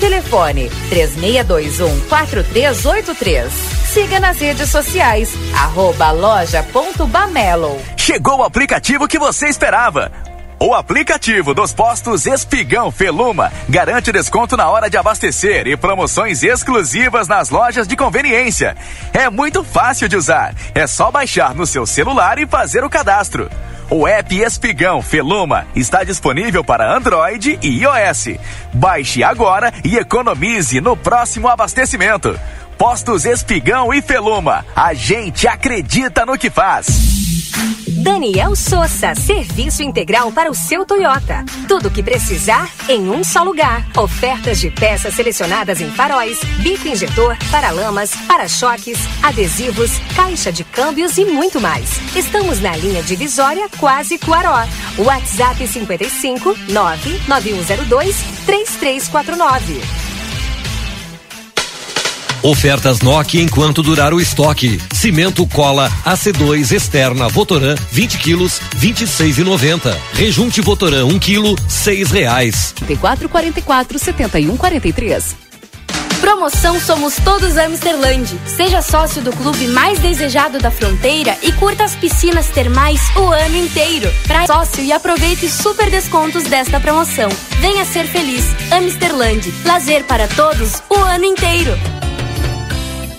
Telefone 3621 4383. Siga nas redes sociais, arroba loja.bamelo. Chegou o aplicativo que você esperava. O aplicativo dos postos Espigão Feluma garante desconto na hora de abastecer e promoções exclusivas nas lojas de conveniência. É muito fácil de usar. É só baixar no seu celular e fazer o cadastro. O app Espigão Feluma está disponível para Android e iOS. Baixe agora e economize no próximo abastecimento. Postos Espigão e Feluma. A gente acredita no que faz. Daniel Souza, serviço integral para o seu Toyota. Tudo o que precisar em um só lugar. Ofertas de peças selecionadas em faróis, bico injetor, paralamas, para-choques, adesivos, caixa de câmbios e muito mais. Estamos na linha divisória Quase Cuaró. WhatsApp 55 99102 3349. Ofertas Nokia enquanto durar o estoque. Cimento cola AC2 externa Votoran 20 quilos 26,90. Rejunte Votoran 1 quilo 6 reais. 34 44 71 43. Promoção Somos Todos Amsterland. Seja sócio do clube mais desejado da fronteira e curta as piscinas termais o ano inteiro. Pra sócio e aproveite super descontos desta promoção. Venha ser feliz. Amsterland. Lazer para todos o ano inteiro.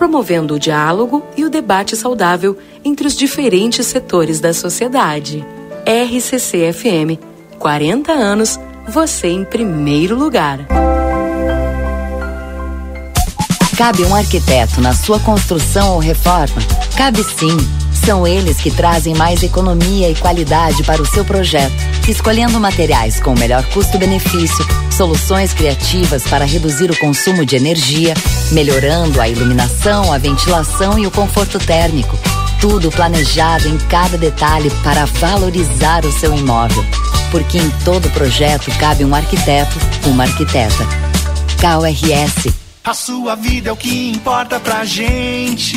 promovendo o diálogo e o debate saudável entre os diferentes setores da sociedade. RCC-FM, 40 anos, você em primeiro lugar. Cabe um arquiteto na sua construção ou reforma? Cabe sim. São eles que trazem mais economia e qualidade para o seu projeto, escolhendo materiais com o melhor custo-benefício, soluções criativas para reduzir o consumo de energia, melhorando a iluminação, a ventilação e o conforto térmico. Tudo planejado em cada detalhe para valorizar o seu imóvel. Porque em todo projeto cabe um arquiteto, uma arquiteta. KRS. A sua vida é o que importa pra gente.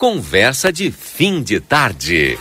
Conversa de Fim de Tarde.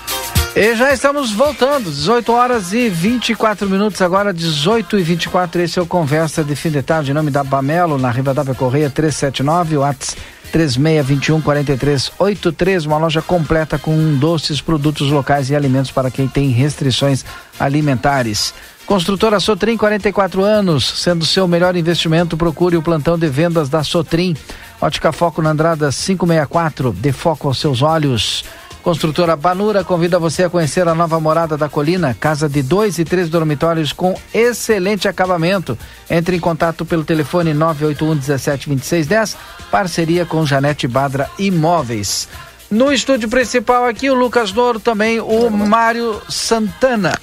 E já estamos voltando, 18 horas e 24 minutos, agora 18 e 24. Esse é o Conversa de Fim de Tarde, em nome da Bamelo, na Rivadavia Correia 379, Whats 3621 4383, uma loja completa com doces, produtos locais e alimentos para quem tem restrições alimentares. Construtora Sotrim, 44 anos, sendo seu melhor investimento, procure o plantão de vendas da Sotrim. Ótica Foco na Andrada 564, dê foco aos seus olhos. Construtora Banura convida você a conhecer a nova morada da colina, casa de dois e três dormitórios com excelente acabamento. Entre em contato pelo telefone 981 17 26 10, parceria com Janete Badra Imóveis. No estúdio principal aqui, o Lucas Noro, também o Mário Santana.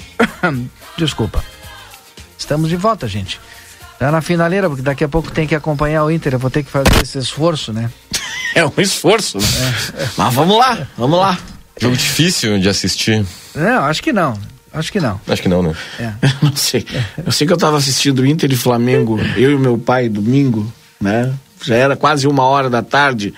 Desculpa. Estamos de volta, gente. Já na finaleira, porque daqui a pouco tem que acompanhar o Inter, eu vou ter que fazer esse esforço, né? É um esforço, né? É. Mas vamos lá, vamos lá. Jogo difícil de assistir. Não, acho que não. Acho que não. Acho que não, né? É. não sei. Eu sei que eu estava assistindo Inter e Flamengo, eu e o meu pai, domingo, né? Já era quase uma hora da tarde.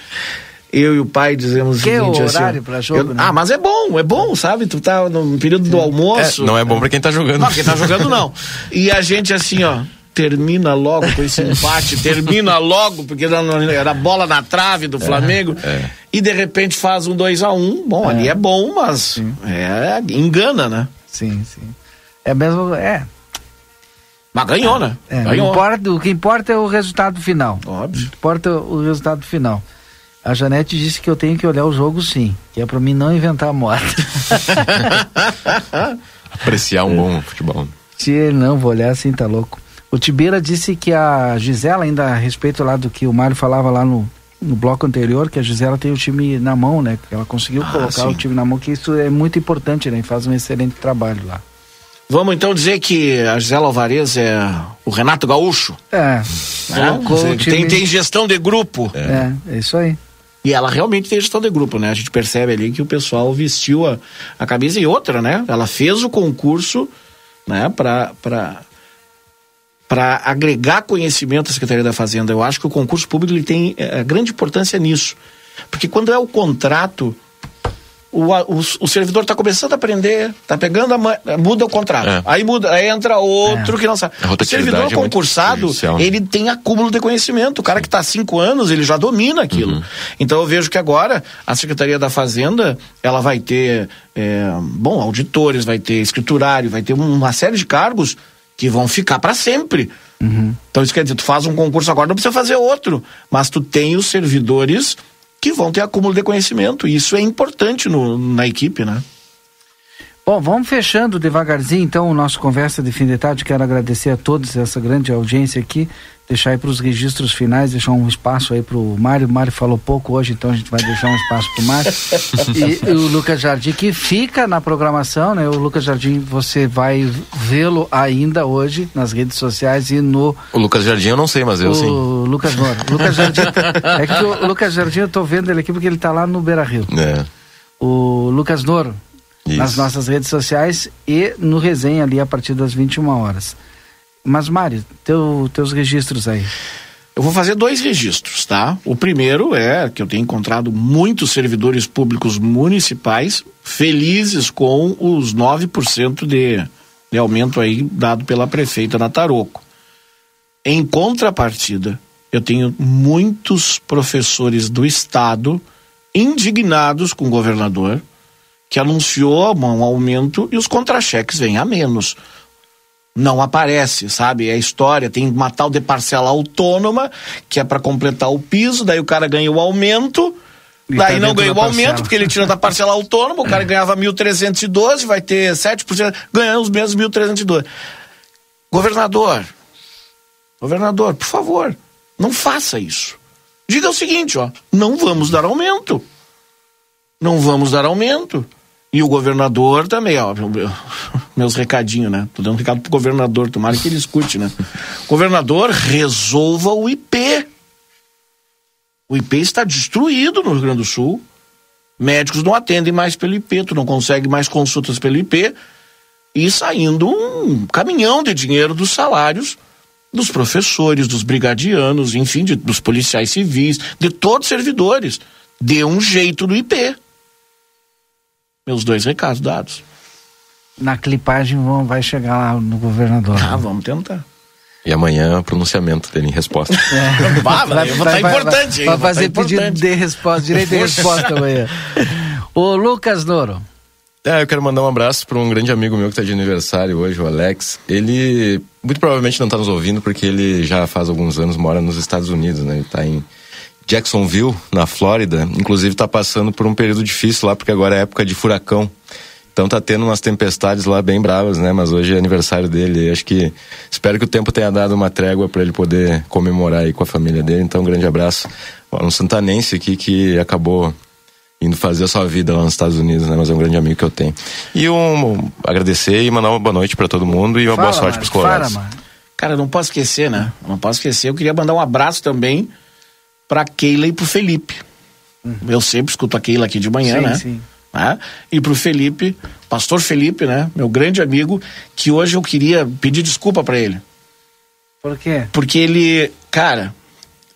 Eu e o pai dizemos que o seguinte, é o horário assim, para jogo, eu, né? Ah, mas é bom, é bom, sabe? Tu tá no período do almoço. É, não é bom para quem tá jogando. Não, quem tá jogando não. E a gente assim, ó, termina logo com esse empate, termina logo, porque era bola na trave do Flamengo, É, é. e de repente faz um 2 a 1 um. Bom, É. ali é bom, mas é, engana, né? Sim, sim. É mesmo, é. Mas ganhou, né? É, não ganhou. importa, o que importa é o resultado final. Óbvio. O que importa é o resultado final. A Janete disse que eu tenho que olhar o jogo sim, que é pra mim não inventar moda. Apreciar um bom futebol. Se não, vou olhar assim, tá louco. O Tibeira disse que a Gisela, ainda a respeito lá do que o Mário falava lá no, no bloco anterior, que a Gisela tem o time na mão, né? Que ela conseguiu Ah, colocar sim. o time na mão, que isso é muito importante, né? E faz um excelente trabalho lá. Vamos então dizer que a Gisela Alvarez é o Renato Gaúcho. É. né? Tem, tem gestão de grupo. É, é isso aí. E ela realmente tem gestão de grupo, né? A gente percebe ali que o pessoal vestiu a, a camisa e outra, né? Ela fez o concurso, né? Para para agregar conhecimento à Secretaria da Fazenda. Eu acho que o concurso público ele tem é, grande importância nisso. Porque quando é o contrato, o, o, o servidor está começando a aprender, está pegando a muda o contrato. É. Aí muda, aí entra outro que não sabe. O servidor é concursado, prejudicial. ele tem acúmulo de conhecimento. O cara que está há cinco anos, ele já domina aquilo. Uhum. Então eu vejo que agora a Secretaria da Fazenda, ela vai ter, é, bom, auditores, vai ter escriturário, vai ter uma série de cargos que vão ficar para sempre. Então isso quer dizer, tu faz um concurso agora, não precisa fazer outro, mas tu tem os servidores que vão ter acúmulo de conhecimento. Isso é importante no- na equipe, né? Bom, vamos fechando devagarzinho então o nosso conversa de fim de tarde. Quero agradecer a todos essa grande audiência aqui. Deixar aí para os registros finais, deixar um espaço aí para o Mário. O Mário falou pouco hoje, então a gente vai deixar um espaço para o Mário. E, o Lucas Jardim, que fica na programação, né? O Lucas Jardim, você vai vê-lo ainda hoje nas redes sociais e no O Lucas Jardim eu não sei, mas eu o sim. Lucas Noro. Lucas Jardim, é que o Lucas Jardim eu tô vendo ele aqui porque ele tá lá no Beira Rio. É. O Lucas Noro, Isso. nas nossas redes sociais e no resenha ali a partir das 21 horas. Mas, Mário, teu, teus registros aí. Eu vou fazer dois registros, tá? O primeiro é que eu tenho encontrado muitos servidores públicos municipais felizes com os 9% de, de aumento aí dado pela prefeita na Taroco. Em contrapartida, eu tenho muitos professores do estado indignados com o governador que anunciou um aumento e os contra-cheques vêm a menos não aparece, sabe? É história, tem uma tal de parcela autônoma, que é para completar o piso, daí o cara ganha o aumento, E daí tá não ganha o aumento, porque ele tira da parcela autônoma, o cara ganhava 1.312, vai ter 7%, ganhando os mesmos 1.312. Governador, governador, por favor, não faça isso. Diga o seguinte, ó, não vamos dar aumento. Não vamos dar aumento. E o governador também, ó, meu- meu- meus recadinhos, né? Tô dando um recado pro governador, tomara que ele escute, né? Governador, resolva o IP. O IP está destruído no Rio Grande do Sul. Médicos não atendem mais pelo IP, tu não consegue mais consultas pelo IP. E saindo um caminhão de dinheiro dos salários dos professores, dos brigadianos, enfim, de- dos policiais civis, de todos os servidores. Dê um jeito no IP. Meus dois recados dados. Na clipagem vão, vai chegar lá no governador. Ah, vamos tentar. E amanhã, pronunciamento dele em resposta. É. vai, vai, vai, vai, importante. Vai, vai fazer pedido de resposta, direito de resposta amanhã. Ô, Lucas Noro. É, eu quero mandar um abraço para um grande amigo meu que está de aniversário hoje, o Alex. Ele muito provavelmente não está nos ouvindo porque ele já faz alguns anos mora nos Estados Unidos, né? Ele está em Jacksonville, na Flórida. Inclusive está passando por um período difícil lá porque agora é época de furacão. Então tá tendo umas tempestades lá bem bravas, né? Mas hoje é aniversário dele. acho que espero que o tempo tenha dado uma trégua para ele poder comemorar aí com a família dele. Então um grande abraço. Um santanense aqui que acabou indo fazer a sua vida lá nos Estados Unidos, né? Mas é um grande amigo que eu tenho. E um, agradecer e mandar uma boa noite para todo mundo e uma fala, boa sorte para os colorados. Fala, Cara, não posso esquecer, né? Não posso esquecer. Eu queria mandar um abraço também para Keila e pro Felipe. Uhum. Eu sempre escuto a Keila aqui de manhã, sim, né? Sim. Né? E pro Felipe, pastor Felipe, né? Meu grande amigo, que hoje eu queria pedir desculpa para ele. Por quê? Porque ele, cara,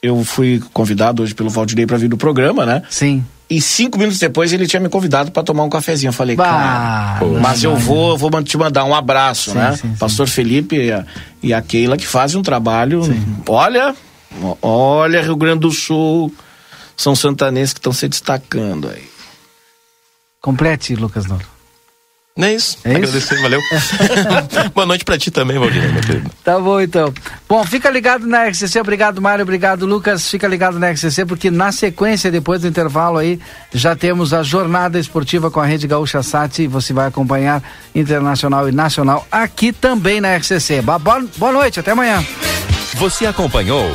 eu fui convidado hoje pelo Valdinei para vir do programa, né? Sim. E cinco minutos depois ele tinha me convidado para tomar um cafezinho. Eu falei, bah, cara, mas eu vou, vou te mandar um abraço, sim, né? Sim, Pastor sim. Felipe e a, e a Keila que fazem um trabalho. Olha, olha, Rio Grande do Sul, são santanenses que estão se destacando aí. Complete, Lucas Noro. Não é isso. É Agradecer, isso? valeu. Boa noite pra ti também, Valdir, meu querido. Tá bom, então. Bom, fica ligado na RCC. Obrigado, Mário. Obrigado, Lucas. Fica ligado na RCC, porque na sequência, depois do intervalo aí, já temos a jornada esportiva com a Rede Gaúcha Sat e você vai acompanhar internacional e nacional aqui também na RCC. Boa, boa noite, até amanhã. Você acompanhou